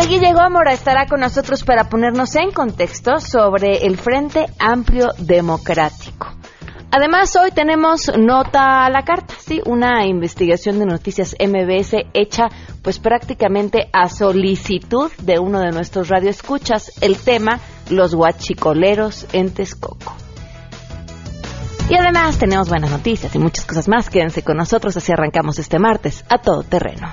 de Guille Gómora estará con nosotros para ponernos en contexto sobre el Frente Amplio Democrático. Además, hoy tenemos nota a la carta, sí, una investigación de noticias MBS hecha pues prácticamente a solicitud de uno de nuestros radioescuchas, el tema los guachicoleros en Texcoco. Y además tenemos buenas noticias y muchas cosas más. Quédense con nosotros así arrancamos este martes a todo terreno.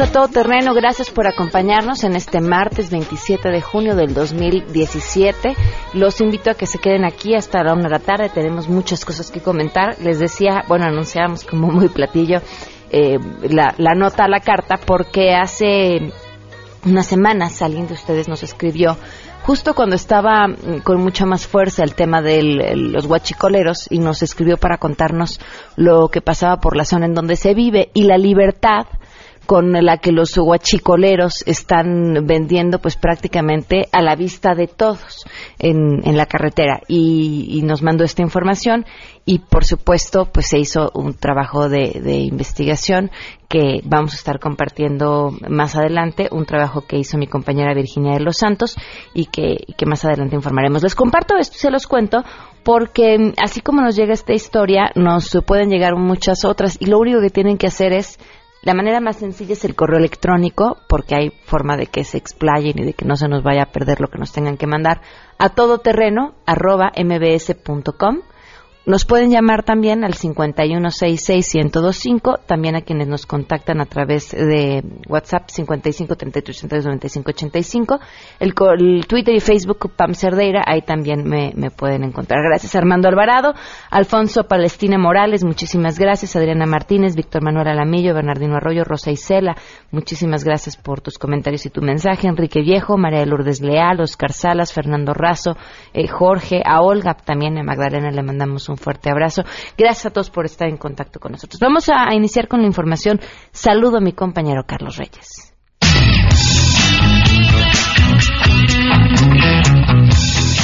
A todo terreno, gracias por acompañarnos en este martes 27 de junio del 2017. Los invito a que se queden aquí hasta la una de la tarde, tenemos muchas cosas que comentar. Les decía, bueno, anunciamos como muy platillo eh, la, la nota a la carta porque hace unas semanas alguien de ustedes nos escribió justo cuando estaba mm, con mucha más fuerza el tema de los guachicoleros y nos escribió para contarnos lo que pasaba por la zona en donde se vive y la libertad con la que los huachicoleros están vendiendo pues prácticamente a la vista de todos en, en la carretera y, nos mandó esta información y por supuesto pues se hizo un trabajo de, de, investigación que vamos a estar compartiendo más adelante, un trabajo que hizo mi compañera Virginia de los Santos y que, y que más adelante informaremos. Les comparto esto y se los cuento porque así como nos llega esta historia, nos pueden llegar muchas otras y lo único que tienen que hacer es la manera más sencilla es el correo electrónico, porque hay forma de que se explayen y de que no se nos vaya a perder lo que nos tengan que mandar a todoterreno arroba mbs.com nos pueden llamar también al 5166125, también a quienes nos contactan a través de WhatsApp 5533329585, el, el Twitter y Facebook Pam Cerdeira, ahí también me, pueden encontrar. Gracias Armando Alvarado, Alfonso Palestina Morales, muchísimas gracias, Adriana Martínez, Víctor Manuel Alamillo, Bernardino Arroyo, Rosa Isela, muchísimas gracias por tus comentarios y tu mensaje, Enrique Viejo, María Lourdes Leal, Oscar Salas, Fernando Razo, eh, Jorge, a Olga también, a Magdalena le mandamos un fuerte abrazo. Gracias a todos por estar en contacto con nosotros. Vamos a iniciar con la información. Saludo a mi compañero Carlos Reyes.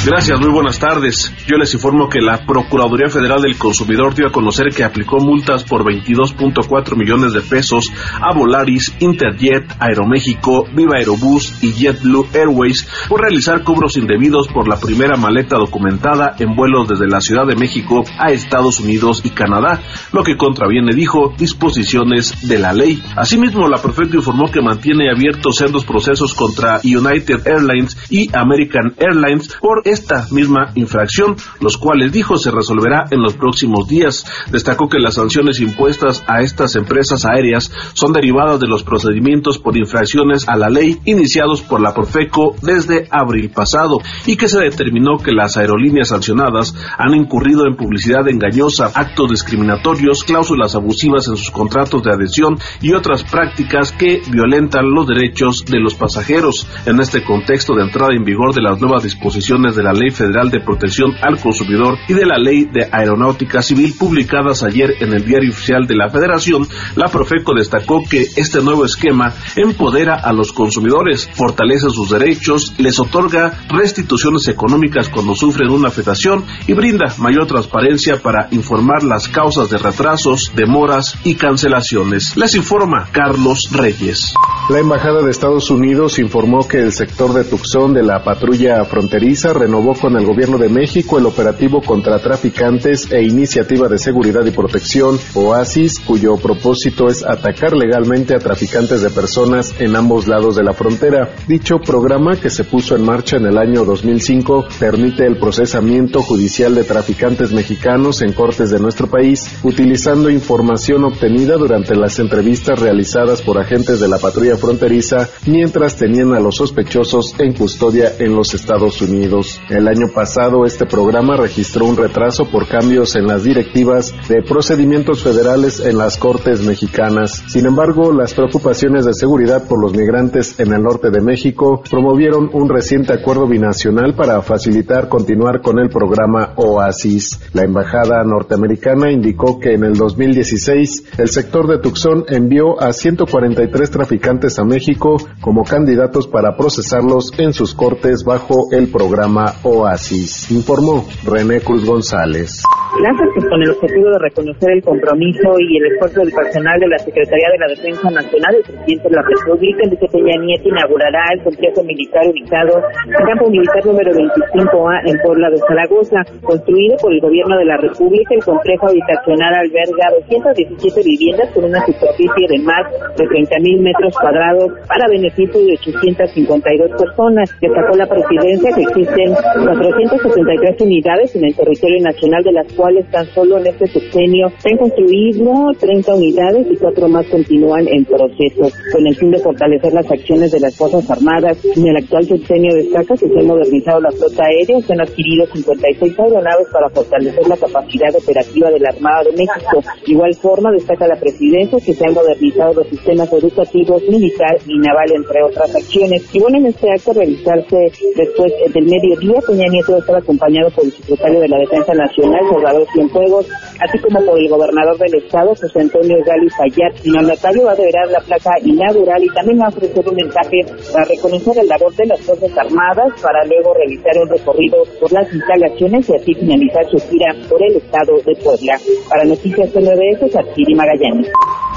Gracias, muy buenas tardes. Yo les informo que la Procuraduría Federal del Consumidor dio a conocer que aplicó multas por 22.4 millones de pesos a Volaris, Interjet, Aeroméxico, Viva Aerobús y JetBlue Airways por realizar cobros indebidos por la primera maleta documentada en vuelos desde la Ciudad de México a Estados Unidos y Canadá, lo que contraviene, dijo, disposiciones de la ley. Asimismo, la prefecta informó que mantiene abiertos sendos procesos contra United Airlines y American Airlines por esta misma infracción, los cuales dijo se resolverá en los próximos días. Destacó que las sanciones impuestas a estas empresas aéreas son derivadas de los procedimientos por infracciones a la ley iniciados por la Profeco desde abril pasado y que se determinó que las aerolíneas sancionadas han incurrido en publicidad engañosa, actos discriminatorios, cláusulas abusivas en sus contratos de adhesión y otras prácticas que violentan los derechos de los pasajeros. En este contexto de entrada en vigor de las nuevas disposiciones de la Ley Federal de Protección al Consumidor y de la Ley de Aeronáutica Civil publicadas ayer en el Diario Oficial de la Federación, la Profeco destacó que este nuevo esquema empodera a los consumidores, fortalece sus derechos, les otorga restituciones económicas cuando sufren una afectación y brinda mayor transparencia para informar las causas de retrasos, demoras y cancelaciones. Les informa Carlos Reyes. La Embajada de Estados Unidos informó que el sector de Tucson de la patrulla fronteriza renovó con el Gobierno de México el operativo contra traficantes e iniciativa de seguridad y protección OASIS, cuyo propósito es atacar legalmente a traficantes de personas en ambos lados de la frontera. Dicho programa, que se puso en marcha en el año 2005, permite el procesamiento judicial de traficantes mexicanos en cortes de nuestro país, utilizando información obtenida durante las entrevistas realizadas por agentes de la patrulla fronteriza mientras tenían a los sospechosos en custodia en los Estados Unidos. El año pasado este programa registró un retraso por cambios en las directivas de procedimientos federales en las Cortes mexicanas. Sin embargo, las preocupaciones de seguridad por los migrantes en el norte de México promovieron un reciente acuerdo binacional para facilitar continuar con el programa OASIS. La embajada norteamericana indicó que en el 2016 el sector de Tucson envió a 143 traficantes a México como candidatos para procesarlos en sus cortes bajo el programa OASIS, informó René Cruz González. Pues con el objetivo de reconocer el compromiso y el esfuerzo del personal de la Secretaría de la Defensa Nacional, el presidente de la República, Enrique Peña Nieto, inaugurará el complejo militar ubicado en campo militar número 25A en Puebla de Zaragoza. Construido por el gobierno de la República, el complejo habitacional alberga 217 viviendas con una superficie de más de 30.000 metros cuadrados para beneficio de 852 personas. Destacó la presidencia que existen 473 unidades en el territorio nacional de las cuales tan solo en este sexenio se han construido 30 unidades y cuatro más continúan en proceso. Con el fin de fortalecer las acciones de las Fuerzas Armadas, en el actual sexenio destaca que se ha modernizado la flota aérea, se han adquirido 56 aeronaves para fortalecer la capacidad operativa de la Armada de México. Igual forma, destaca la presidencia que se han modernizado los sistemas educativos, militar y naval, entre otras acciones. Y bueno, en este acto realizarse después del mediodía, Peña Nieto estaba acompañado por el secretario de la Defensa Nacional, Salvador Cienfuegos, así como por el gobernador del estado, José Antonio Gali Fayad. El mandatario va a deverar la placa inaugural y también va a ofrecer un mensaje para reconocer el labor de las Fuerzas Armadas, para luego realizar un recorrido por las instalaciones y así finalizar su gira por el estado de Puebla. Para Noticias PNBS, Artiri Magallanes.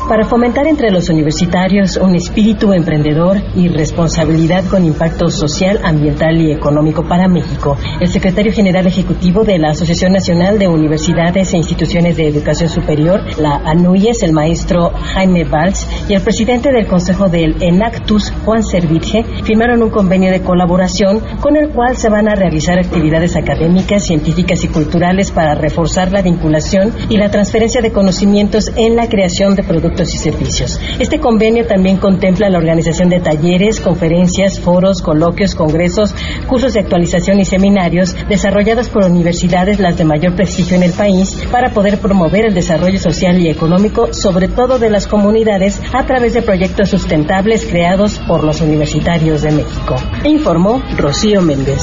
Para fomentar entre los universitarios un espíritu emprendedor y responsabilidad con impacto social, ambiental y económico para México, el secretario general ejecutivo de la Asociación Nacional de Universidades e Instituciones de Educación Superior, la ANUYES, el maestro Jaime Valls, y el presidente del Consejo del ENACTUS, Juan Servirge, firmaron un convenio de colaboración con el cual se van a realizar actividades académicas, científicas y culturales para reforzar la vinculación y la transferencia de conocimientos en la creación de productos y servicios. Este convenio también contempla la organización de talleres, conferencias, foros, coloquios, congresos, cursos de actualización y seminarios desarrollados por universidades las de mayor prestigio en el país para poder promover el desarrollo social y económico, sobre todo de las comunidades, a través de proyectos sustentables creados por los universitarios de México. Informó Rocío Méndez.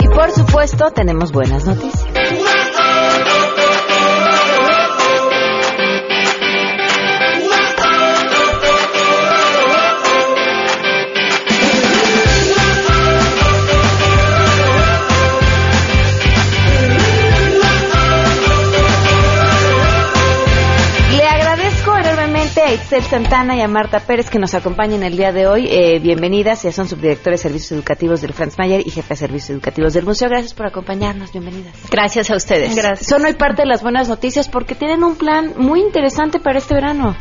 Y por supuesto, tenemos buenas noticias. Itzel Santana y a Marta Pérez que nos acompañan el día de hoy. Eh, bienvenidas, ya son subdirectores de Servicios Educativos del Franz Mayer y jefe de Servicios Educativos del Museo. Gracias por acompañarnos, bienvenidas. Gracias a ustedes. Gracias. Son hoy parte de las buenas noticias porque tienen un plan muy interesante para este verano.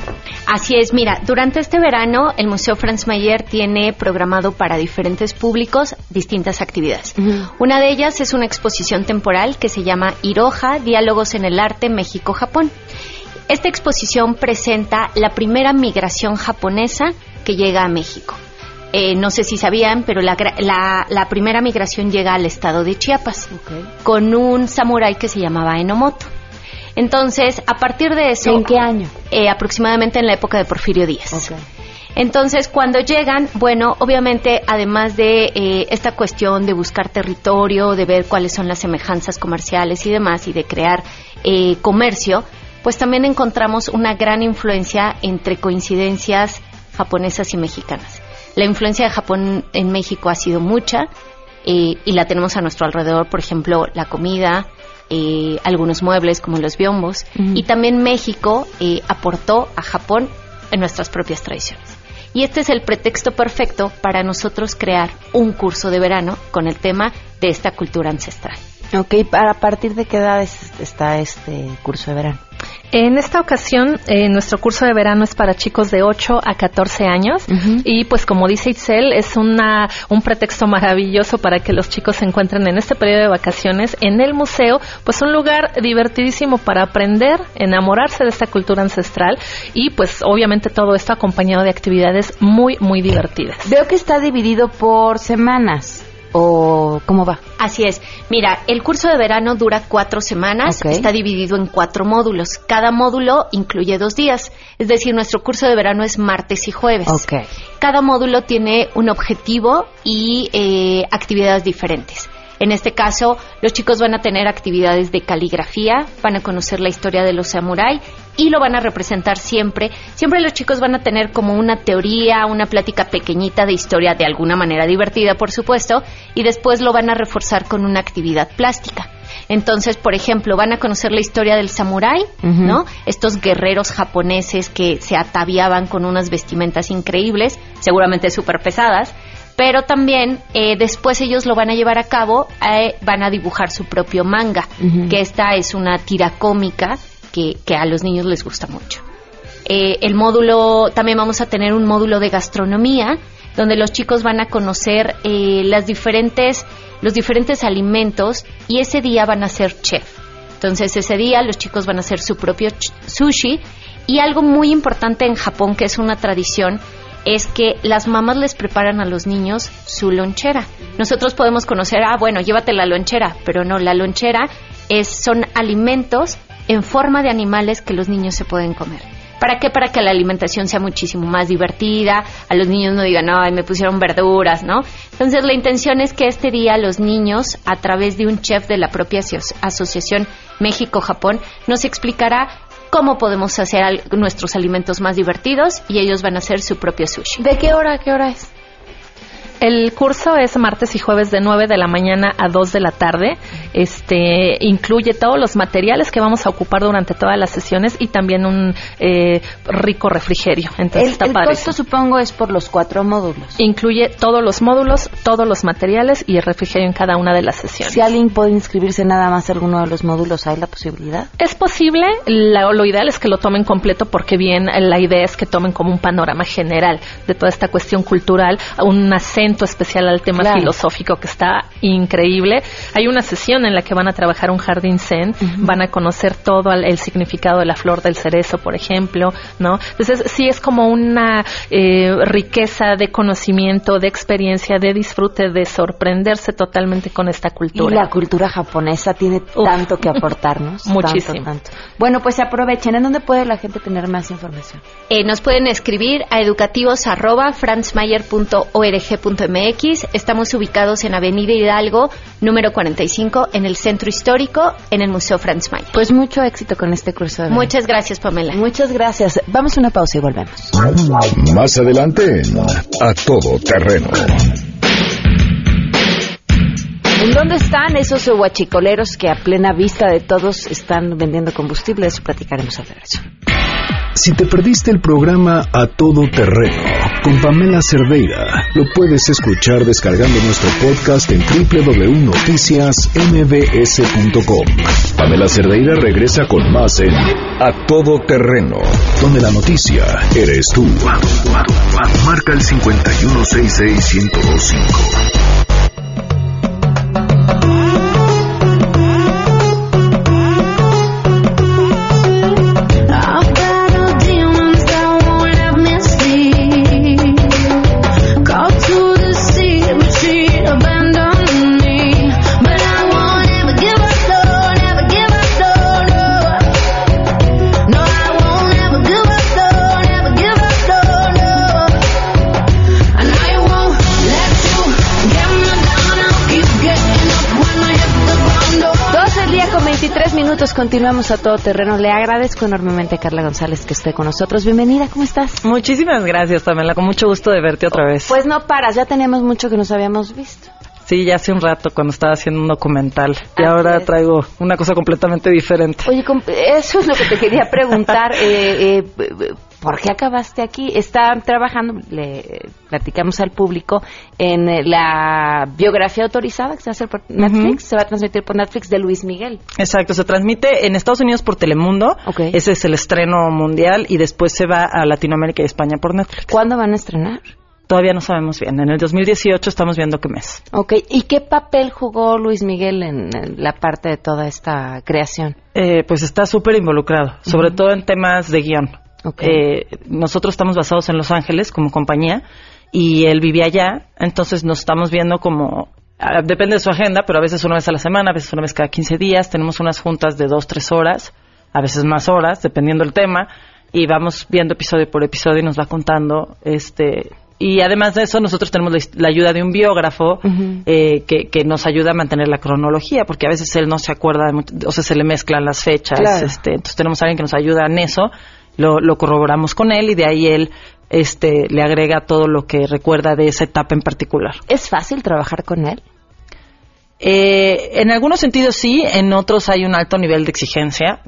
Así es, mira, durante este verano el Museo Franz Mayer tiene programado para diferentes públicos distintas actividades. Una de ellas es una exposición temporal que se llama Iroha, Diálogos en el Arte México-Japón. Esta exposición presenta la primera migración japonesa que llega a México. Eh, no sé si sabían, pero la, primera migración llega al estado de Chiapas con un samurái que se llamaba Enomoto. Entonces, a partir de eso... ¿En qué año? Eh, aproximadamente en la época de Porfirio Díaz. Entonces, cuando llegan, bueno, obviamente, además de eh, esta cuestión de buscar territorio, de ver cuáles son las semejanzas comerciales y demás, y de crear comercio, pues también encontramos una gran influencia entre coincidencias japonesas y mexicanas. La influencia de Japón en México ha sido mucha eh, y la tenemos a nuestro alrededor, por ejemplo, la comida, eh, algunos muebles como los biombos, y también México eh, aportó a Japón en nuestras propias tradiciones. Y este es el pretexto perfecto para nosotros crear un curso de verano con el tema de esta cultura ancestral. Ok, ¿a partir de qué edad está este curso de verano? En esta ocasión, eh, nuestro curso de verano es para chicos de 8 a 14 años. Y pues como dice Itzel, es una, un pretexto maravilloso para que los chicos se encuentren en este periodo de vacaciones en el museo, pues un lugar divertidísimo para aprender, enamorarse de esta cultura ancestral. Y pues obviamente todo esto acompañado de actividades muy, muy divertidas. Veo que está dividido por semanas o cómo va? Así es. Mira, el curso de verano dura cuatro semanas, está dividido en cuatro módulos. Cada módulo incluye dos días, es decir, nuestro curso de verano es martes y jueves. Cada módulo tiene un objetivo y eh, actividades diferentes. En este caso, los chicos van a tener actividades de caligrafía, van a conocer la historia de los samuráis y lo van a representar siempre. Siempre los chicos van a tener como una teoría, una plática pequeñita de historia de alguna manera divertida, por supuesto, y después lo van a reforzar con una actividad plástica. Entonces, por ejemplo, van a conocer la historia del samurái, ¿no? Estos guerreros japoneses que se ataviaban con unas vestimentas increíbles, seguramente súper pesadas, pero también eh, después ellos lo van a llevar a cabo, eh, van a dibujar su propio manga, que esta es una tira cómica que, a los niños les gusta mucho. Eh, el módulo, también vamos a tener un módulo de gastronomía, donde los chicos van a conocer las diferentes, los diferentes alimentos y ese día van a ser chef. Entonces ese día los chicos van a hacer su propio sushi y algo muy importante en Japón que es una tradición es que las mamás les preparan a los niños su lonchera. Nosotros podemos conocer, ah, bueno, llévate la lonchera, pero no, la lonchera es, son alimentos en forma de animales que los niños se pueden comer. ¿Para qué? Para que la alimentación sea muchísimo más divertida, a los niños no digan, ay, me pusieron verduras, ¿no? Entonces la intención es que este día los niños, a través de un chef de la propia Asociación México-Japón, nos explicará cómo podemos hacer nuestros alimentos más divertidos y ellos van a hacer su propio sushi. ¿De qué hora qué hora es? El curso es martes y jueves de 9 de la mañana a 2 de la tarde. Este incluye todos los materiales que vamos a ocupar durante todas las sesiones y también un eh, rico refrigerio. Entonces el, el costo supongo es por los cuatro módulos. Incluye todos los módulos, todos los materiales y el refrigerio en cada una de las sesiones. Si alguien puede inscribirse nada más a alguno de los módulos, ¿hay la posibilidad? Es posible. lo ideal es que lo tomen completo porque bien la idea es que tomen como un panorama general de toda esta cuestión cultural, una especial al tema filosófico que está increíble. Hay una sesión en la que van a trabajar un jardín zen, van a conocer todo el, significado de la flor del cerezo, por ejemplo, ¿no? Entonces, sí es como una eh, riqueza de conocimiento, de experiencia, de disfrute, de sorprenderse totalmente con esta cultura. Y la cultura japonesa tiene tanto que aportarnos. Muchísimo. Bueno, pues aprovechen. ¿En dónde puede la gente tener más información? Eh, nos pueden escribir a educativos Estamos ubicados en Avenida Hidalgo, número 45, en el Centro Histórico, en el Museo Franz Mayer. Pues mucho éxito con este curso. De Muchas gracias, Pamela. Muchas gracias. Vamos a una pausa y volvemos. Más adelante, A Todo Terreno. ¿En dónde están esos huachicoleros que a plena vista de todos están vendiendo combustible? Eso platicaremos al regreso. Si te perdiste el programa A Todo Terreno con Pamela Cerdeira, lo puedes escuchar descargando nuestro podcast en www.noticiasmbs.com. Pamela Cerdeira regresa con más en A Todo Terreno, donde la noticia eres tú. Marca el 5166125. Continuamos a todo terreno. Le agradezco enormemente a Carla González que esté con nosotros. Bienvenida, ¿cómo estás? Muchísimas gracias, Pamela. Con mucho gusto de verte otra vez. Pues no paras, ya tenemos mucho que nos habíamos visto. Sí, ya hace un rato cuando estaba haciendo un documental y ahora traigo una cosa completamente diferente. Oye, eso es lo que te quería preguntar. eh, eh, ¿por qué acabaste aquí? Está trabajando, le platicamos al público, en la biografía autorizada que se va a hacer por Netflix, se va a transmitir por Netflix de Luis Miguel. Exacto, se transmite en Estados Unidos por Telemundo, ese es el estreno mundial, y después se va a Latinoamérica y España por Netflix. ¿Cuándo van a estrenar? Todavía no sabemos bien. En el 2018 estamos viendo qué mes. Ok. ¿Y qué papel jugó Luis Miguel en, la parte de toda esta creación? Eh, pues está súper involucrado, sobre todo en temas de guion. Eh, nosotros estamos basados en Los Ángeles como compañía y él vivía allá, entonces nos estamos viendo como ah, depende de su agenda, pero a veces una vez a la semana, a veces una vez cada 15 días. Tenemos unas juntas de dos, tres horas, a veces más horas, dependiendo del tema, y vamos viendo episodio por episodio y nos va contando este y además de eso, nosotros tenemos la, ayuda de un biógrafo eh, que, nos ayuda a mantener la cronología, porque a veces él no se acuerda, o sea, se le mezclan las fechas. Este, entonces tenemos a alguien que nos ayuda en eso, lo, lo corroboramos con él y de ahí él este, le agrega todo lo que recuerda de esa etapa en particular. ¿Es fácil trabajar con él? Eh, en algunos sentidos sí, en otros hay un alto nivel de exigencia,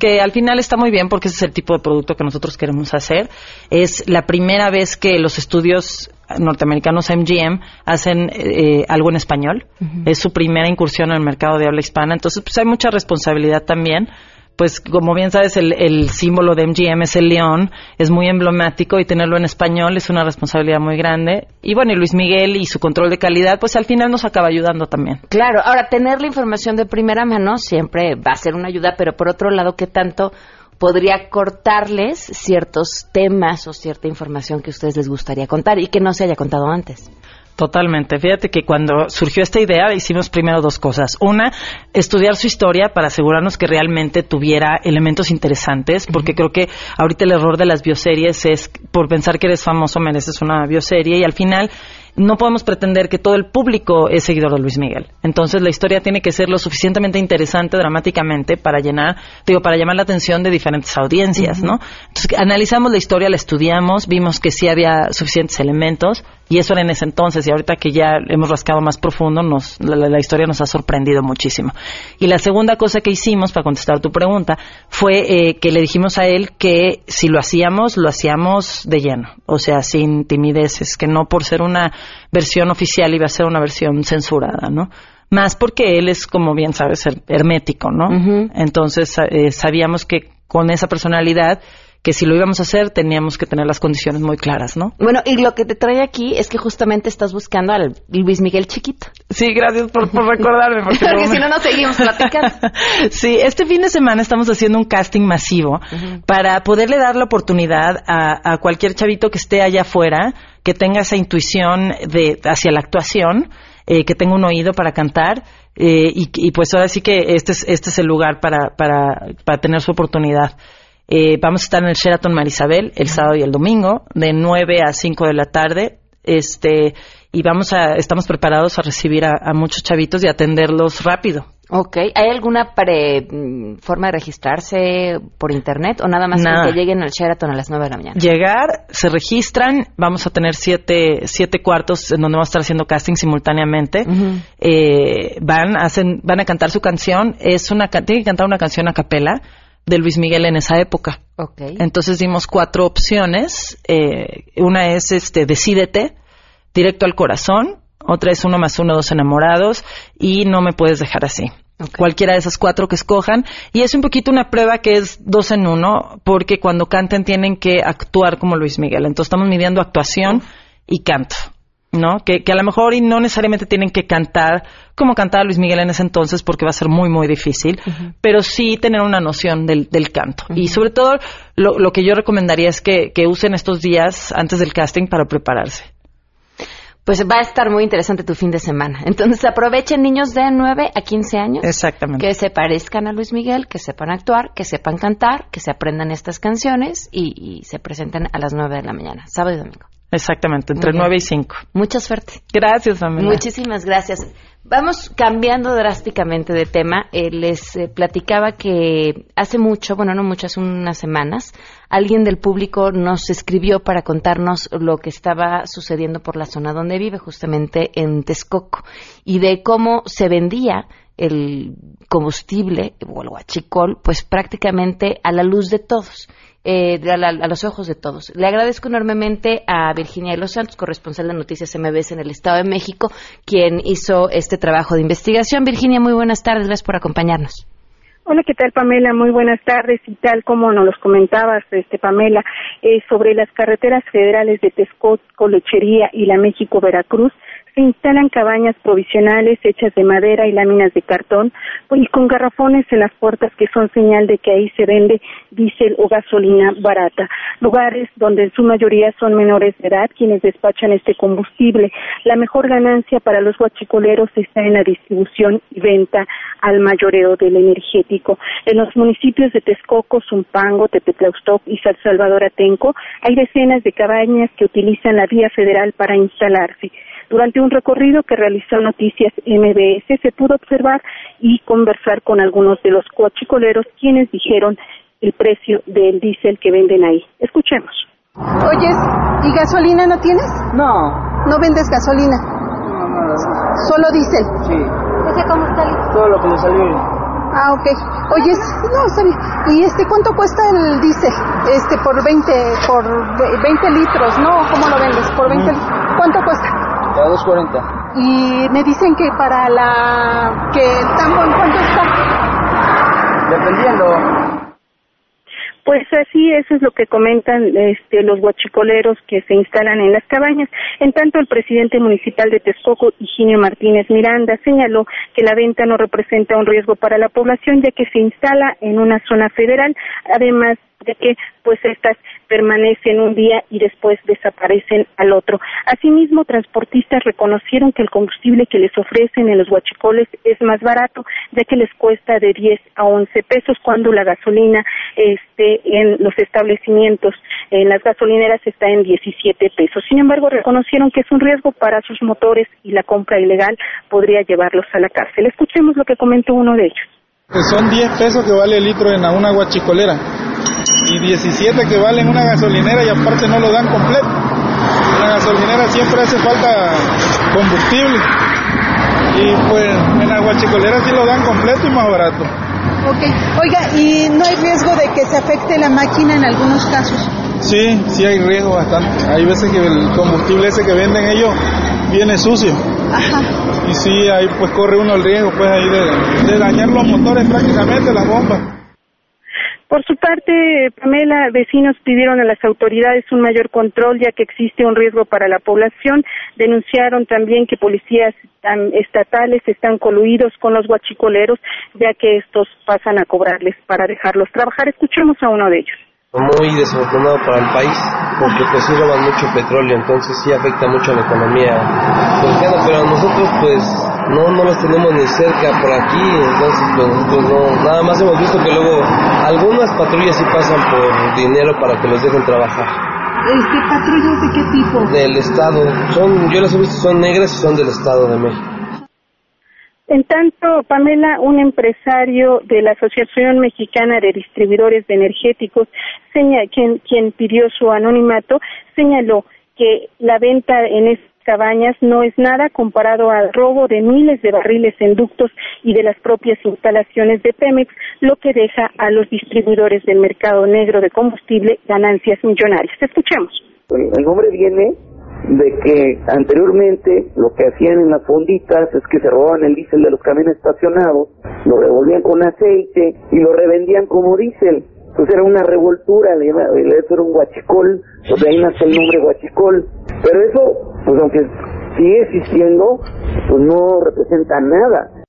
que al final está muy bien porque ese es el tipo de producto que nosotros queremos hacer. Es la primera vez que los estudios norteamericanos MGM hacen eh, algo en español. Es su primera incursión en el mercado de habla hispana, entonces pues hay mucha responsabilidad también pues como bien sabes, el, símbolo de MGM es el león, es muy emblemático y tenerlo en español es una responsabilidad muy grande. Y bueno, y Luis Miguel y su control de calidad, pues al final nos acaba ayudando también. Claro, ahora tener la información de primera mano siempre va a ser una ayuda, pero por otro lado, ¿qué tanto podría cortarles ciertos temas o cierta información que a ustedes les gustaría contar y que no se haya contado antes? Totalmente. Fíjate que cuando surgió esta idea hicimos primero dos cosas. Una, estudiar su historia para asegurarnos que realmente tuviera elementos interesantes, porque creo que ahorita el error de las bioseries es por pensar que eres famoso mereces una bioserie y al final no podemos pretender que todo el público es seguidor de Luis Miguel. Entonces la historia tiene que ser lo suficientemente interesante dramáticamente para llenar, digo, para llamar la atención de diferentes audiencias, ¿no? Entonces analizamos la historia, la estudiamos, vimos que sí había suficientes elementos y eso era en ese entonces y ahorita que ya hemos rascado más profundo, nos, la, historia nos ha sorprendido muchísimo. Y la segunda cosa que hicimos para contestar tu pregunta fue eh, que le dijimos a él que si lo hacíamos, lo hacíamos de lleno, o sea, sin timideces, que no por ser una versión oficial iba a ser una versión censurada, ¿no? Más porque él es, como bien sabes, hermético, ¿no? Entonces eh, sabíamos que con esa personalidad que si lo íbamos a hacer teníamos que tener las condiciones muy claras, ¿no? Bueno, y lo que te trae aquí es que justamente estás buscando al Luis Miguel chiquito. Sí, gracias por, recordarme. Porque, si no, no seguimos platicando. sí, este fin de semana estamos haciendo un casting masivo para poderle dar la oportunidad a, cualquier chavito que esté allá afuera, que tenga esa intuición de hacia la actuación, eh, que tenga un oído para cantar. Eh, y, pues ahora sí que este es, este es el lugar para, para, para tener su oportunidad. Eh, vamos a estar en el Sheraton Marisabel el sábado y el domingo, de 9 a 5 de la tarde. Este, y vamos a, estamos preparados a recibir a, muchos chavitos y atenderlos rápido. Ok, ¿hay alguna pre, mm, forma de registrarse por internet o nada más que lleguen al Sheraton a las 9 de la mañana? Llegar, se registran, vamos a tener siete, siete cuartos en donde vamos a estar haciendo casting simultáneamente. eh, van, hacen, van a cantar su canción, es una, tienen que cantar una canción a capela de Luis Miguel en esa época. Okay. Entonces dimos cuatro opciones. Eh, una es este Decídete, directo al corazón. Otra es uno más uno, dos enamorados. Y no me puedes dejar así. Cualquiera de esas cuatro que escojan. Y es un poquito una prueba que es dos en uno, porque cuando canten tienen que actuar como Luis Miguel. Entonces estamos midiendo actuación y canto. ¿No? Que, a lo mejor y no necesariamente tienen que cantar como cantaba Luis Miguel en ese entonces porque va a ser muy, muy difícil, pero sí tener una noción del, del canto. Y sobre todo lo, lo, que yo recomendaría es que, que usen estos días antes del casting para prepararse. Pues va a estar muy interesante tu fin de semana. Entonces aprovechen niños de 9 a 15 años. Exactamente. Que se parezcan a Luis Miguel, que sepan actuar, que sepan cantar, que se aprendan estas canciones y, y se presenten a las 9 de la mañana, sábado y domingo. Exactamente, entre 9 y 5. Mucha suerte. Gracias, Pamela. Muchísimas gracias. Vamos cambiando drásticamente de tema. Eh, les eh, platicaba que hace mucho, bueno, no mucho, hace unas semanas, alguien del público nos escribió para contarnos lo que estaba sucediendo por la zona donde vive, justamente en Texcoco, y de cómo se vendía el combustible o el huachicol, pues prácticamente a la luz de todos eh, a, los ojos de todos. Le agradezco enormemente a Virginia de los Santos, corresponsal de Noticias MBS en el Estado de México, quien hizo este trabajo de investigación. Virginia, muy buenas tardes, gracias por acompañarnos. Hola, ¿qué tal Pamela? Muy buenas tardes y tal como nos los comentabas, este Pamela, eh, sobre las carreteras federales de Texcoco, Lechería y la México-Veracruz, se instalan cabañas provisionales hechas de madera y láminas de cartón y con garrafones en las puertas que son señal de que ahí se vende diésel o gasolina barata. Lugares donde en su mayoría son menores de edad quienes despachan este combustible. La mejor ganancia para los guachicoleros está en la distribución y venta al mayoreo del energético. En los municipios de Texcoco, Zumpango, Tepetlaustoc y San Salvador Atenco hay decenas de cabañas que utilizan la vía federal para instalarse. Durante un recorrido que realizó Noticias MBS se pudo observar y conversar con algunos de los coachicoleros quienes dijeron el precio del diésel que venden ahí. Escuchemos. Oyes, ¿y gasolina no tienes? No. ¿No vendes gasolina? No, no, no. ¿Solo diésel? Sí. ¿Ese cómo está? Todo lo que le salió. Ah, ok. Oyes, no, está bien. ¿Y este cuánto cuesta el diésel? Este, por 20, por 20 litros, ¿no? ¿Cómo lo vendes? Por 20 litros. ¿Cuánto cuesta? A 2.40. Y me dicen que para la... que el tambor, ¿cuánto está? Dependiendo. Pues así, eso es lo que comentan este, los guachicoleros que se instalan en las cabañas. En tanto, el presidente municipal de Texcoco, Higinio Martínez Miranda, señaló que la venta no representa un riesgo para la población, ya que se instala en una zona federal, además de que pues estas permanecen un día y después desaparecen al otro. Asimismo, transportistas reconocieron que el combustible que les ofrecen en los huachicoles es más barato, ya que les cuesta de 10 a 11 pesos cuando la gasolina este, en los establecimientos, en las gasolineras está en 17 pesos. Sin embargo, reconocieron que es un riesgo para sus motores y la compra ilegal podría llevarlos a la cárcel. Escuchemos lo que comentó uno de ellos. son 10 pesos que vale el litro en una guachicolera y 17 que valen una gasolinera y aparte no lo dan completo. En la gasolinera siempre hace falta combustible y pues en la guachicolera sí lo dan completo y más barato. Ok, oiga, ¿y no hay riesgo de que se afecte la máquina en algunos casos? Sí, sí hay riesgo bastante. Hay veces que el combustible ese que venden ellos viene sucio. Ajá. Y sí, ahí pues corre uno el riesgo pues ahí de, de dañar los motores prácticamente, las bombas. Por su parte, Pamela, vecinos pidieron a las autoridades un mayor control ya que existe un riesgo para la población. Denunciaron también que policías estatales están coluidos con los guachicoleros ya que estos pasan a cobrarles para dejarlos trabajar. Escuchemos a uno de ellos muy desafortunado para el país porque pues mucho petróleo entonces sí afecta mucho a la economía pero nosotros pues no no los tenemos ni cerca por aquí entonces pues nosotros no nada más hemos visto que luego algunas patrullas sí pasan por dinero para que los dejen trabajar. Este patrullas de qué tipo del estado. Son yo las he visto son negras y son del estado de México. En tanto, Pamela, un empresario de la Asociación Mexicana de Distribuidores de Energéticos, quien, quien pidió su anonimato, señaló que la venta en estas cabañas no es nada comparado al robo de miles de barriles en ductos y de las propias instalaciones de Pemex, lo que deja a los distribuidores del mercado negro de combustible ganancias millonarias. Escuchemos. El hombre viene de que anteriormente lo que hacían en las fonditas es que se robaban el diésel de los camiones estacionados, lo revolvían con aceite y lo revendían como diésel. Entonces era una revoltura, eso era un guachicol, pues de ahí nace el nombre guachicol. Pero eso, pues aunque sigue existiendo, pues no representa nada.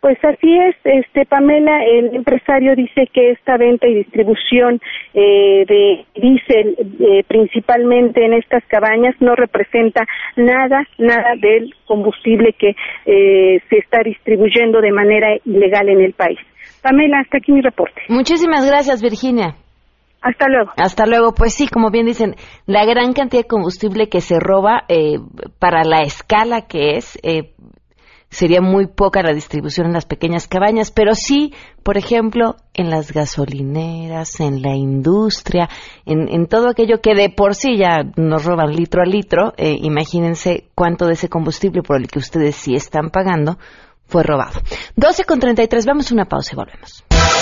Pues así es, este Pamela, el empresario dice que esta venta y distribución eh, de diésel, eh, principalmente en estas cabañas, no representa nada, nada del combustible que eh, se está distribuyendo de manera ilegal en el país. Pamela, hasta aquí mi reporte. Muchísimas gracias, Virginia. Hasta luego. Hasta luego. Pues sí, como bien dicen, la gran cantidad de combustible que se roba para la escala que es, sería muy poca la distribución en las pequeñas cabañas, pero sí, por ejemplo, en las gasolineras, en la industria, en, todo aquello que de por sí ya nos roban litro a litro, eh, imagínense cuánto de ese combustible por el que ustedes sí están pagando fue robado. 12 con 33, vamos a una pausa y volvemos.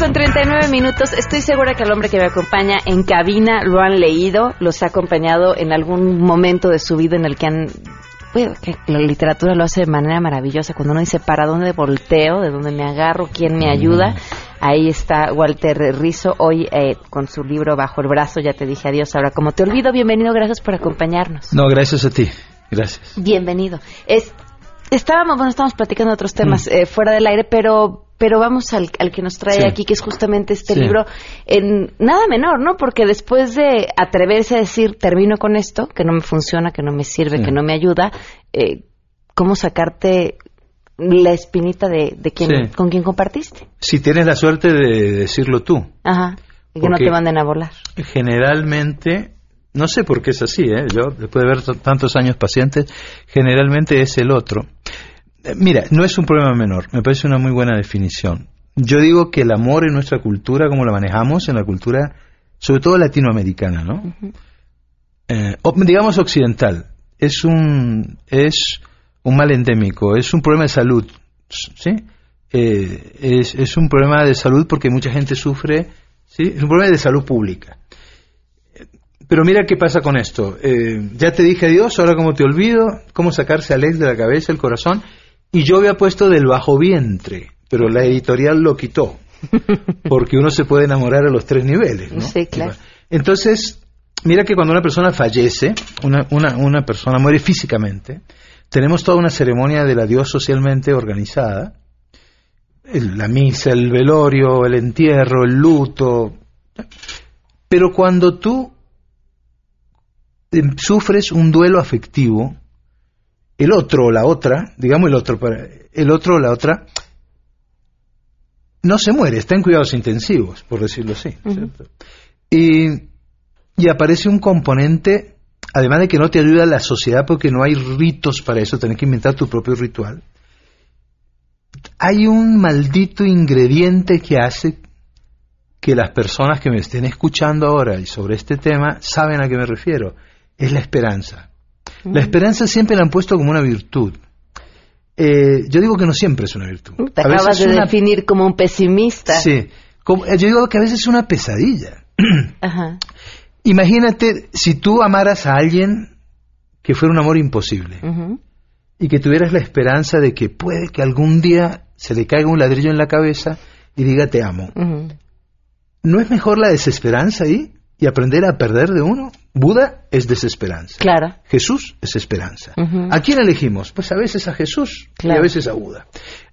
Con 39 minutos. Estoy segura que el hombre que me acompaña en cabina lo han leído, los ha acompañado en algún momento de su vida en el que han bueno, que la literatura lo hace de manera maravillosa. Cuando uno dice, ¿para dónde volteo? ¿De dónde me agarro? ¿Quién me ayuda? Ahí está Walter Rizzo, hoy eh, con su libro bajo el brazo. Ya te dije adiós. Ahora, como te olvido, bienvenido. Gracias por acompañarnos. No, gracias a ti. Gracias. Bienvenido. Es, estábamos, bueno, estábamos platicando de otros temas eh, fuera del aire, pero pero vamos al, al que nos trae Sí. aquí, que es justamente este Sí. libro, en nada menor, ¿no? Porque después de atreverse a decir, termino con esto, que no me funciona, que no me sirve, Sí. que no me ayuda, eh, ¿cómo sacarte la espinita de, de quien, con quien compartiste? Si tienes la suerte de decirlo tú. Ajá. Y que no te manden a volar. Generalmente, no sé por qué es así, ¿eh? yo después de ver tantos años pacientes, generalmente es el otro. Eh, Mira, no es un problema menor, me parece una muy buena definición. Yo digo que el amor en nuestra cultura, como la manejamos en la cultura, sobre todo latinoamericana, ¿no? Eh, digamos occidental, es un, es un mal endémico, es un problema de salud, ¿sí? Eh, es, es un problema de salud porque mucha gente sufre, ¿sí? Es un problema de salud pública. Pero mira qué pasa con esto. Eh, ya te dije adiós, ahora como te olvido, cómo sacarse a Alex de la cabeza, el corazón. Y yo había puesto del bajo vientre, pero la editorial lo quitó. Porque uno se puede enamorar a los tres niveles, ¿no? Sí, claro. Entonces, mira que cuando una persona fallece, una, una, una persona muere físicamente, tenemos toda una ceremonia del adiós socialmente organizada, la misa, el velorio, el entierro, el luto. Pero cuando tú em, sufres un duelo afectivo, el otro o la otra, digamos el otro, el otro o la otra, no se muere, está en cuidados intensivos, por decirlo así. Y, y aparece un componente, además de que no te ayuda la sociedad porque no hay ritos para eso, tenés que inventar tu propio ritual. Hay un maldito ingrediente que hace que las personas que me estén escuchando ahora y sobre este tema saben a qué me refiero. Es la esperanza. La esperanza siempre la han puesto como una virtud. Eh, yo digo que no siempre es una virtud. Te A veces acabas es de una- definir como un pesimista. Sí. Como- yo digo que a veces es una pesadilla. Ajá. Imagínate si tú amaras a alguien que fuera un amor imposible y que tuvieras la esperanza de que puede que algún día se le caiga un ladrillo en la cabeza y diga te amo. ¿No es mejor la desesperanza ahí y aprender a perder de uno? Buda es desesperanza. Claro. Jesús es esperanza. ¿A quién elegimos? Pues a veces a Jesús y a veces a Buda.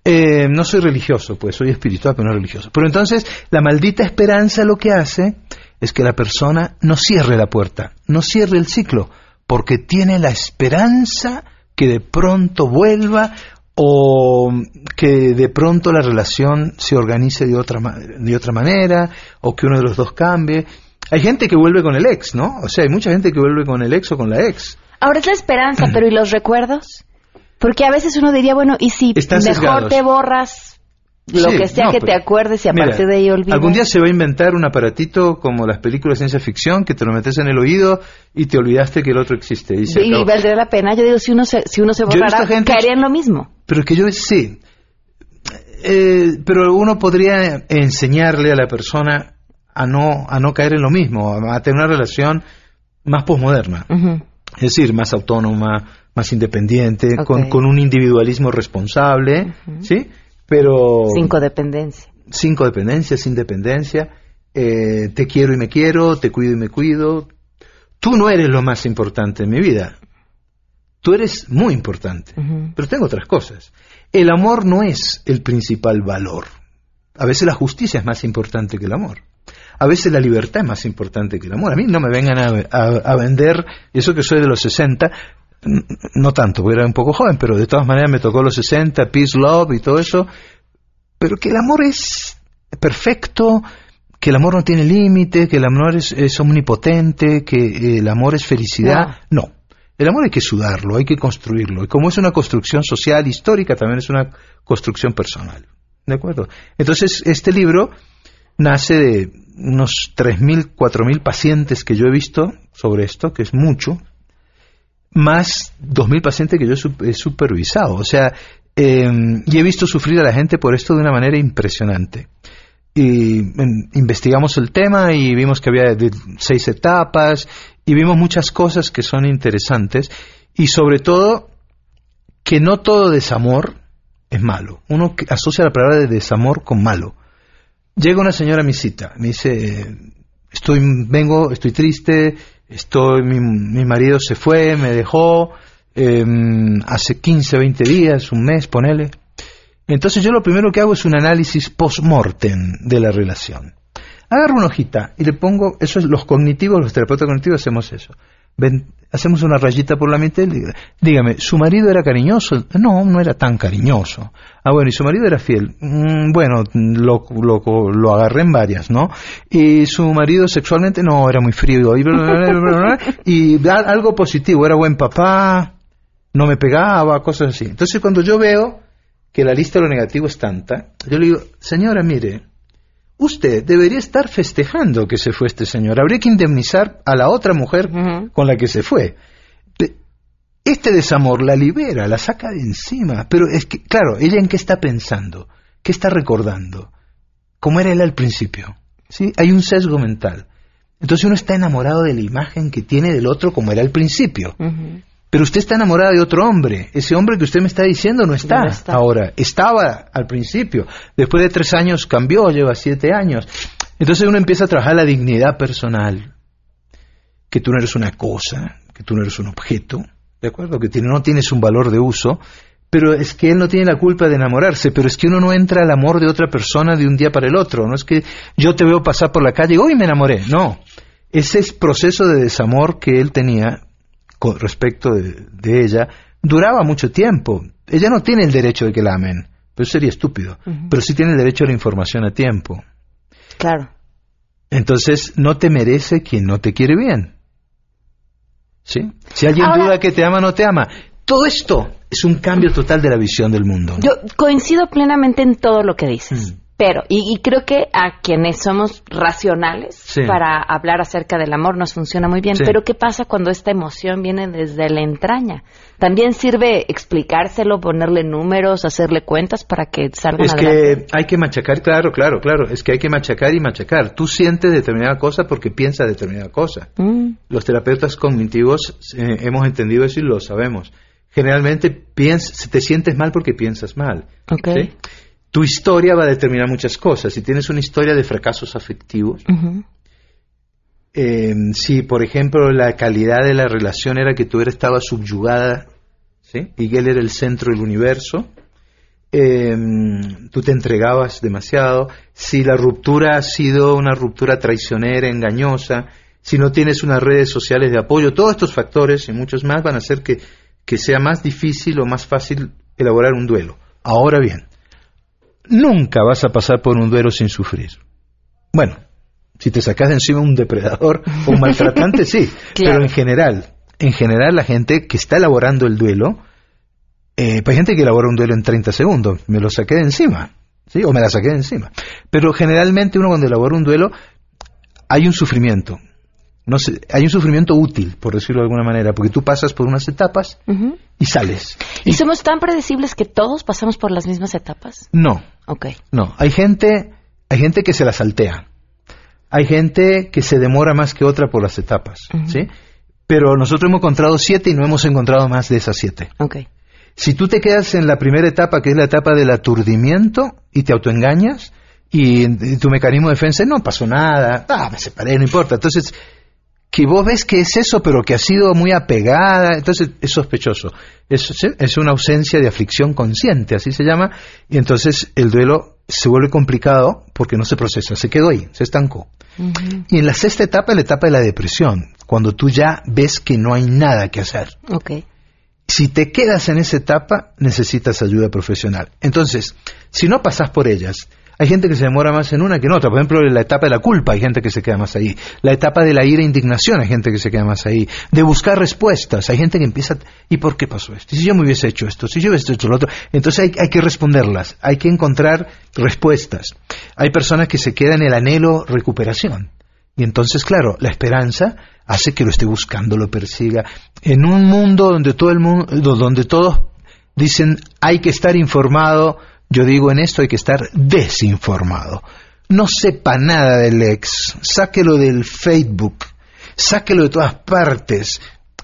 Eh, no soy religioso, pues soy espiritual, pero no religioso. Pero entonces la maldita esperanza lo que hace es que la persona no cierre la puerta, no cierre el ciclo, porque tiene la esperanza que de pronto vuelva o que de pronto la relación se organice de otra, de otra manera o que uno de los dos cambie. Hay gente que vuelve con el ex, ¿no? O sea, hay mucha gente que vuelve con el ex o con la ex. Ahora es la esperanza, pero ¿y los recuerdos? Porque a veces uno diría, bueno, ¿y si Están mejor sesgados. te borras lo Sí, que sea no, que te acuerdes y a Mira, partir de ahí olvidas? Algún día se va a inventar un aparatito como las películas de ciencia ficción que te lo metes en el oído y te olvidaste que el otro existe. Y se y acabó. valdría la pena. Yo digo, si uno se, si uno se borrara, gente- caería en lo mismo. Pero es que yo sí. Eh, pero uno podría enseñarle a la persona a no, a no caer en lo mismo, a, tener una relación más posmoderna. Es decir, más autónoma, más independiente, con, con un individualismo responsable, ¿sí? Pero... Sin codependencia. sin codependencia, sin dependencia, eh, te quiero y me quiero, te cuido y me cuido. Tú no eres lo más importante en mi vida. Tú eres muy importante. Pero tengo otras cosas. El amor no es el principal valor. A veces la justicia es más importante que el amor. A veces la libertad es más importante que el amor. A mí no me vengan a, a- a vender, eso que soy de los 60, n- no tanto, porque era un poco joven, pero de todas maneras me tocó los 60, peace, love y todo eso, pero que el amor es perfecto, que el amor no tiene límite, que el amor es, es omnipotente, que el amor es felicidad. No. El amor hay que sudarlo, hay que construirlo. Y como es una construcción social, histórica, también es una construcción personal. ¿De acuerdo? Entonces, este libro nace de unos 3.000, 4.000 pacientes que yo he visto sobre esto, que es mucho, más 2.000 pacientes que yo he supervisado. O sea, em, y he visto sufrir a la gente por esto de una manera impresionante. Y investigamos el tema y vimos que había seis etapas y vimos muchas cosas que son interesantes y sobre todo que no todo desamor es malo. Uno asocia la palabra de desamor con malo. Llega una señora a mi cita, me dice, estoy, vengo, estoy triste, estoy, mi, marido se fue, me dejó, em, hace 15, 20 días, un mes, ponele. Entonces yo lo primero que hago es un análisis post-mortem de la relación. Agarro una hojita y le pongo, eso es los cognitivos, los terapeutas cognitivos hacemos eso. Hacemos una rayita por la mitad dígame, ¿su marido era cariñoso? No, no era tan cariñoso. Ah, bueno, ¿y su marido era fiel? Mm, bueno, lo, lo, lo, agarré en varias, ¿no? ¿Y su marido sexualmente? No, era muy frío. Y, y algo positivo, era buen papá, no me pegaba, cosas así. Entonces cuando yo veo que la lista de lo negativo es tanta, yo le digo, señora, mire, usted debería estar festejando que se fue este señor. Habría que indemnizar a la otra mujer con la que se fue. Este desamor la libera, la saca de encima. Pero es que, claro, ella en qué está pensando, qué está recordando, cómo era él al principio. ¿Sí? Hay un sesgo mental. Entonces uno está enamorado de la imagen que tiene del otro como era al principio. Pero usted está enamorada de otro hombre. Ese hombre que usted me está diciendo no está, ahora. Estaba al principio. Después de tres años cambió, lleva siete años. Entonces uno empieza a trabajar la dignidad personal. Que tú no eres una cosa, que tú no eres un objeto, ¿de acuerdo? Que no tienes un valor de uso. Pero es que él no tiene la culpa de enamorarse, pero es que uno no entra al amor de otra persona de un día para el otro. No es que yo te veo pasar por la calle y hoy me enamoré. No. Ese es proceso de desamor que él tenía con respecto de, ella duraba mucho tiempo. Ella no tiene el derecho de que la amen, pero sería estúpido. Pero sí tiene el derecho a la información a tiempo. Claro. Entonces, no te merece quien no te quiere bien. ¿Sí? Si alguien duda que te ama, no te ama. Todo esto es un cambio total de la visión del mundo. Yo coincido plenamente en todo lo que dices. Mm. Pero, y, creo que a quienes somos racionales para hablar acerca del amor nos funciona muy bien, pero ¿qué pasa cuando esta emoción viene desde la entraña? También sirve explicárselo, ponerle números, hacerle cuentas para que salgan Es que hay que machacar, claro, claro, claro, es que hay que machacar y machacar. Tú sientes determinada cosa porque piensas determinada cosa. Mm. Los terapeutas cognitivos eh, hemos entendido eso y lo sabemos. Generalmente piensas, te sientes mal porque piensas mal. Okay tu historia va a determinar muchas cosas. Si tienes una historia de fracasos afectivos, em, si por ejemplo la calidad de la relación era que tú estabas subyugada ¿sí? y él era el centro del universo, em, tú te entregabas demasiado, si la ruptura ha sido una ruptura traicionera, engañosa, si no tienes unas redes sociales de apoyo, todos estos factores y muchos más van a hacer que, que sea más difícil o más fácil elaborar un duelo. Ahora bien, nunca vas a pasar por un duelo sin sufrir. Bueno, si te sacas de encima un depredador o un maltratante, sí, pero en general, en general la gente que está elaborando el duelo, eh, pues hay gente que elabora un duelo en 30 segundos, me lo saqué de encima, ¿sí? o me la saqué de encima. Pero generalmente uno cuando elabora un duelo hay un sufrimiento, no sé, hay un sufrimiento útil, por decirlo de alguna manera, porque tú pasas por unas etapas y sales. ¿Y, somos tan predecibles que todos pasamos por las mismas etapas? No. Ok. No, hay gente, hay gente que se la saltea. Hay gente que se demora más que otra por las etapas, ¿sí? Pero nosotros hemos encontrado siete y no hemos encontrado más de esas siete. Ok. Si tú te quedas en la primera etapa, que es la etapa del aturdimiento, y te autoengañas, y, tu mecanismo de defensa, no pasó nada, ah, me separé, no importa. Entonces, que vos ves que es eso, pero que ha sido muy apegada, entonces es sospechoso. Es, es una ausencia de aflicción consciente, así se llama, y entonces el duelo se vuelve complicado porque no se procesa, se quedó ahí, se estancó. Y en la sexta etapa, la etapa de la depresión, cuando tú ya ves que no hay nada que hacer. Okay. Si te quedas en esa etapa, necesitas ayuda profesional. Entonces, si no pasas por ellas, Hay gente que se demora más en una que en otra. Por ejemplo, en la etapa de la culpa hay gente que se queda más ahí. La etapa de la ira e indignación hay gente que se queda más ahí. De buscar respuestas hay gente que empieza, ¿y por qué pasó esto? ¿Y si yo me hubiese hecho esto? ¿Si yo hubiese hecho lo otro? Entonces hay, hay que responderlas, hay que encontrar respuestas. Hay personas que se quedan en el anhelo recuperación. Y entonces, claro, la esperanza hace que lo esté buscando, lo persiga. En un mundo donde todo el mundo, donde todos dicen hay que estar informado, yo digo en esto hay que estar desinformado. No sepa nada del ex, sáquelo del Facebook, sáquelo de todas partes,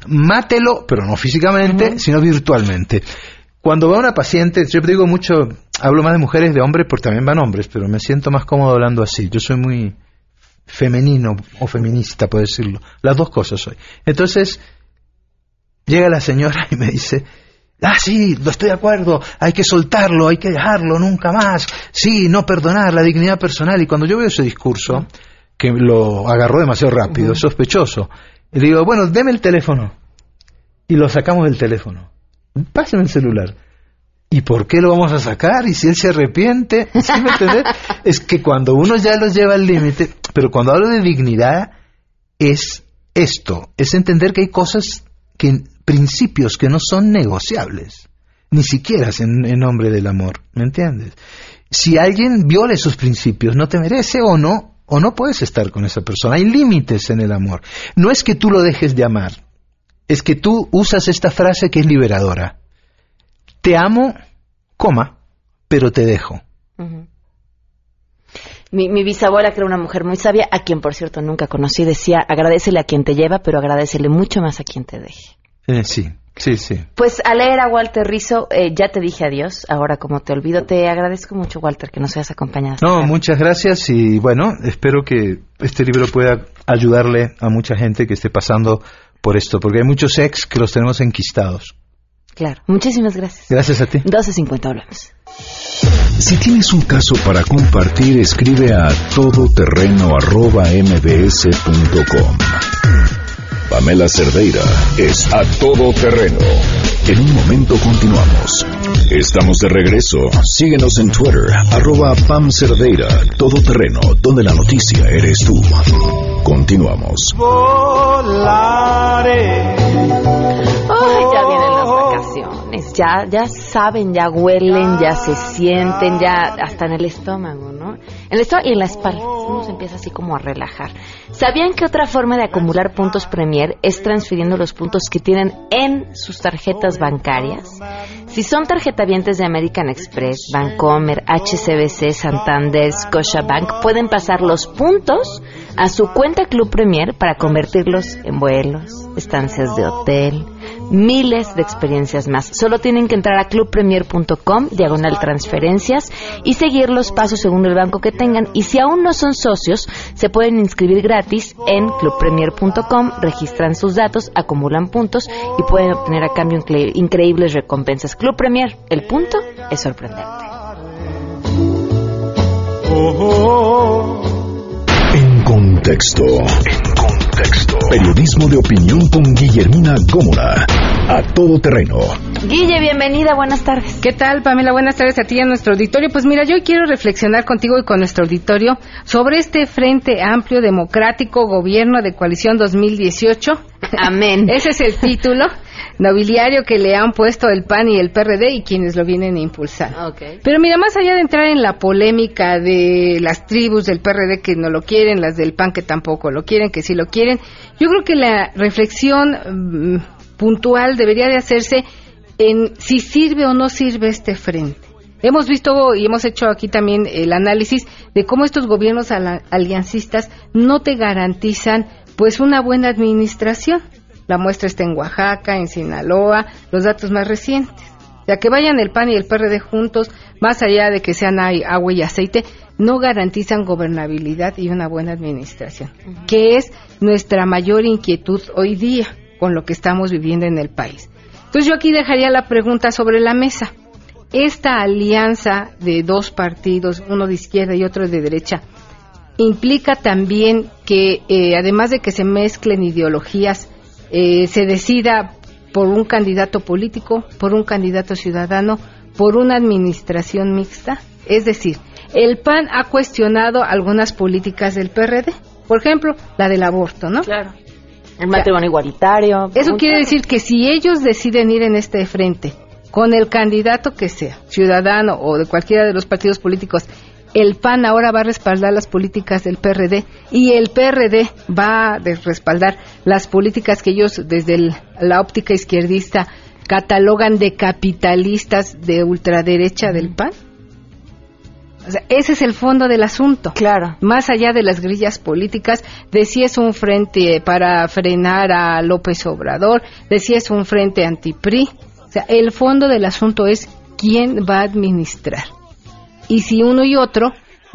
mátelo, pero no físicamente, sino virtualmente. Cuando va una paciente, yo digo mucho, hablo más de mujeres, de hombres, porque también van hombres, pero me siento más cómodo hablando así. Yo soy muy femenino o feminista, puedo decirlo. Las dos cosas soy. Entonces, llega la señora y me dice, Ah, sí, lo estoy de acuerdo, hay que soltarlo, hay que dejarlo, nunca más. Sí, no perdonar, la dignidad personal. Y cuando yo veo ese discurso, que lo agarró demasiado rápido, sospechoso, y le digo, bueno, deme el teléfono. Y lo sacamos del teléfono. Páseme el celular. ¿Y por qué lo vamos a sacar? Y si él se arrepiente, ¿sí me entiendes? es que cuando uno ya los lleva al límite, pero cuando hablo de dignidad, es esto, es entender que hay cosas que principios que no son negociables, ni siquiera en, nombre del amor, ¿me entiendes? Si alguien viola esos principios, no te merece o no, o no puedes estar con esa persona. Hay límites en el amor. No es que tú lo dejes de amar, es que tú usas esta frase que es liberadora. Te amo, coma, pero te dejo. Mi, mi, bisabuela, que era una mujer muy sabia, a quien por cierto nunca conocí, decía, agradecele a quien te lleva, pero agradecele mucho más a quien te deje. Eh, sí, sí, sí. Pues a leer a Walter Rizzo, eh, ya te dije adiós, ahora como te olvido, te agradezco mucho Walter que nos hayas acompañado. No, muchas gracias y bueno, espero que este libro pueda ayudarle a mucha gente que esté pasando por esto, porque hay muchos ex que los tenemos enquistados. Claro, muchísimas gracias. Gracias a ti. 12.50 hablamos. Si tienes un caso para compartir, escribe a todoterreno.mbs.com. Pamela Cerdeira es a todo terreno. En un momento continuamos. Estamos de regreso. Síguenos en Twitter, arroba Pam Cerdeira, todo terreno, donde la noticia eres tú. Continuamos. ya vienen las vacaciones, ya, ya saben, ya huelen, ya se sienten, ya hasta en el estómago, ¿no? En el estómago y en la espalda, se empieza así como a relajar. ¿Sabían que otra forma de acumular puntos Premier es transfiriendo los puntos que tienen en sus tarjetas bancarias? Si son tarjetavientes de American Express, Bancomer, HCBC, Santander, Scotiabank, pueden pasar los puntos a su cuenta Club Premier para convertirlos en vuelos, estancias de hotel, miles de experiencias más. Solo tienen que entrar a clubpremier.com, diagonal transferencias, y seguir los pasos según el banco que tengan. Y si aún no son socios, se pueden inscribir gratis en clubpremier.com, registran sus datos, acumulan puntos y pueden obtener a cambio increíbles recompensas. Club Premier, el punto es sorprendente. En contexto. En contexto. Periodismo de opinión con Guillermina Gómora. A todo terreno. Guille, bienvenida, buenas tardes. ¿Qué tal, Pamela? Buenas tardes a ti y a nuestro auditorio. Pues mira, yo quiero reflexionar contigo y con nuestro auditorio sobre este Frente Amplio Democrático Gobierno de Coalición 2018. Amén. Ese es el título nobiliario que le han puesto el PAN y el PRD y quienes lo vienen a impulsar. Pero mira, más allá de entrar en la polémica de las tribus del PRD que no lo quieren, las del PAN que tampoco lo quieren, que sí lo quieren, yo creo que la reflexión mm, puntual debería de hacerse en si sirve o no sirve este frente. Hemos visto y hemos hecho aquí también el análisis de cómo estos gobiernos aliancistas no te garantizan pues una buena administración. La muestra está en Oaxaca, en Sinaloa, los datos más recientes. Ya que vayan el PAN y el PRD juntos, más allá de que sean agua y aceite, no garantizan gobernabilidad y una buena administración, que es nuestra mayor inquietud hoy día con lo que estamos viviendo en el país. Entonces yo aquí dejaría la pregunta sobre la mesa. Esta alianza de dos partidos, uno de izquierda y otro de derecha, implica también que, eh, además de que se mezclen ideologías, eh, se decida por un candidato político, por un candidato ciudadano, por una administración mixta. Es decir, el PAN ha cuestionado algunas políticas del PRD. Por ejemplo, la del aborto, ¿no? Claro. El matrimonio igualitario. Eso quiere decir que si ellos deciden ir en este frente con el candidato que sea, ciudadano o de cualquiera de los partidos políticos, el PAN ahora va a respaldar las políticas del PRD y el PRD va a respaldar las políticas que ellos desde la óptica izquierdista catalogan de capitalistas de ultraderecha del PAN. O sea, ese es el fondo del asunto. Claro. Más allá de las grillas políticas, de si es un frente para frenar a López Obrador, de si es un frente anti-PRI. O sea, el fondo del asunto es quién va a administrar. Y si uno y otro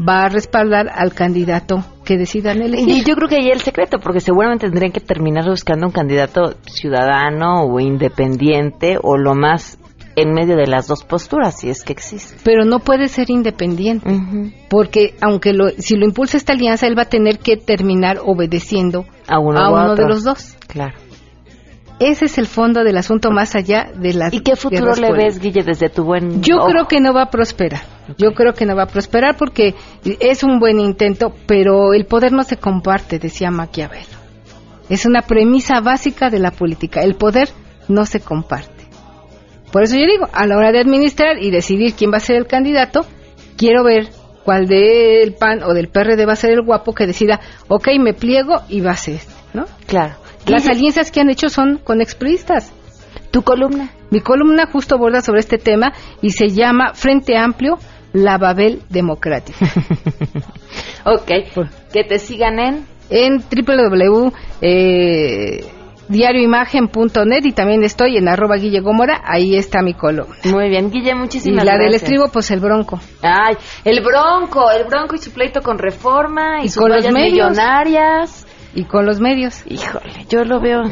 va a respaldar al candidato que decidan elegir. Y yo creo que ahí el secreto, porque seguramente tendrían que terminar buscando un candidato ciudadano o independiente o lo más en medio de las dos posturas, si es que existe. Pero no puede ser independiente, porque aunque lo, si lo impulsa esta alianza, él va a tener que terminar obedeciendo a uno, a uno de los dos. Claro. Ese es el fondo del asunto más allá de las. ¿Y qué futuro le ves, Guille, desde tu buen? Yo creo que no va a prosperar. Yo creo que no va a prosperar porque es un buen intento, pero el poder no se comparte, decía Maquiavelo. Es una premisa básica de la política. El poder no se comparte. Por eso yo digo, a la hora de administrar y decidir quién va a ser el candidato, quiero ver cuál del PAN o del PRD va a ser el guapo que decida, ok, me pliego y va a ser este, ¿no? Claro. Las alianzas que han hecho son con expristas. ¿Tu columna? Mi columna justo aborda sobre este tema y se llama Frente Amplio, la Babel Democrática. ok. Que te sigan en... En www... Eh, diarioimagen.net y también estoy en arroba Guille Gómora, ahí está mi columna. Muy bien, Guille, muchísimas gracias. Y la del estribo, pues el bronco. Ay, el bronco, el bronco y su pleito con reforma y, y con los medios. millonarias. Y con los medios. Híjole, yo lo veo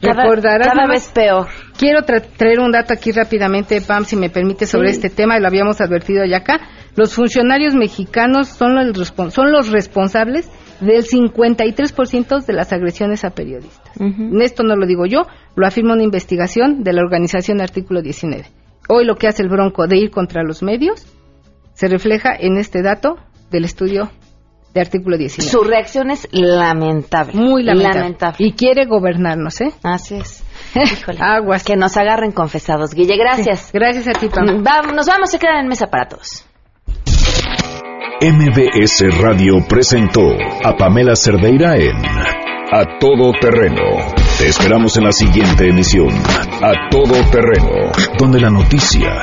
cada, Recordarás cada vez peor. Quiero tra- traer un dato aquí rápidamente, Pam, si me permite, sobre Sí. este tema, y lo habíamos advertido ya acá. Los funcionarios mexicanos son los, son los responsables del 53% de las agresiones a periodistas. Esto no lo digo yo, lo afirma una investigación de la organización Artículo 19. Hoy lo que hace el Bronco de ir contra los medios se refleja en este dato del estudio de Artículo 19. Su reacción es lamentable. Muy lamentable. Lamentable. Y quiere gobernarnos, ¿eh? Así es. Híjole. Aguas. Que nos agarren confesados. Guille, gracias. Sí, Gracias a ti, Pam. Va- nos vamos, se quedan en mesa para todos. MBS Radio presentó a Pamela Cerdeira en A Todo Terreno. Te esperamos en la siguiente emisión, A Todo Terreno, donde la noticia